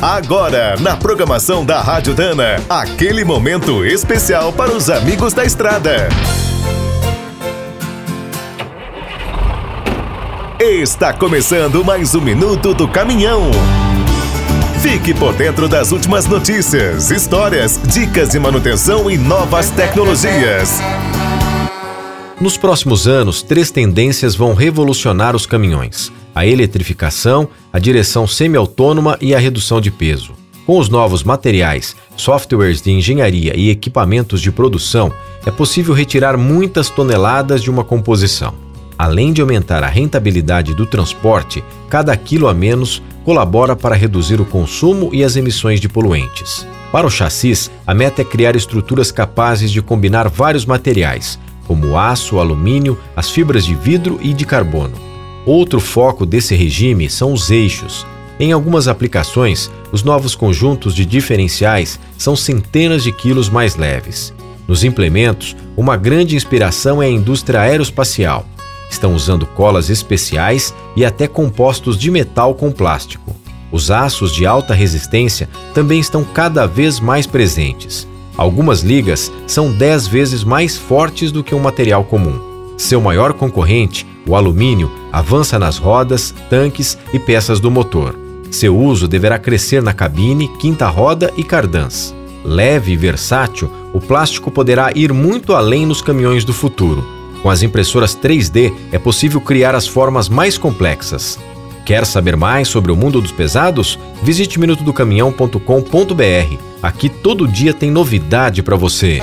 Agora, na programação da Rádio Dana, aquele momento especial para os amigos da estrada. Está começando mais um minuto do caminhão. Fique por dentro das últimas notícias, histórias, dicas de manutenção e novas tecnologias. Nos próximos anos, três tendências vão revolucionar os caminhões: a eletrificação, a direção semi-autônoma e a redução de peso. Com os novos materiais, softwares de engenharia e equipamentos de produção, é possível retirar muitas toneladas de uma composição. Além de aumentar a rentabilidade do transporte, cada quilo a menos colabora para reduzir o consumo e as emissões de poluentes. Para o chassis, a meta é criar estruturas capazes de combinar vários materiais, como aço, alumínio, as fibras de vidro e de carbono. Outro foco desse regime são os eixos. Em algumas aplicações, os novos conjuntos de diferenciais são centenas de quilos mais leves. Nos implementos, uma grande inspiração é a indústria aeroespacial. Estão usando colas especiais e até compostos de metal com plástico. Os aços de alta resistência também estão cada vez mais presentes. Algumas ligas são 10 vezes mais fortes do que um material comum. Seu maior concorrente, o alumínio, avança nas rodas, tanques e peças do motor. Seu uso deverá crescer na cabine, quinta roda e cardãs. Leve e versátil, o plástico poderá ir muito além nos caminhões do futuro. Com as impressoras 3D é possível criar as formas mais complexas. Quer saber mais sobre o mundo dos pesados? Visite minutodocaminhão.com.br. Aqui todo dia tem novidade para você.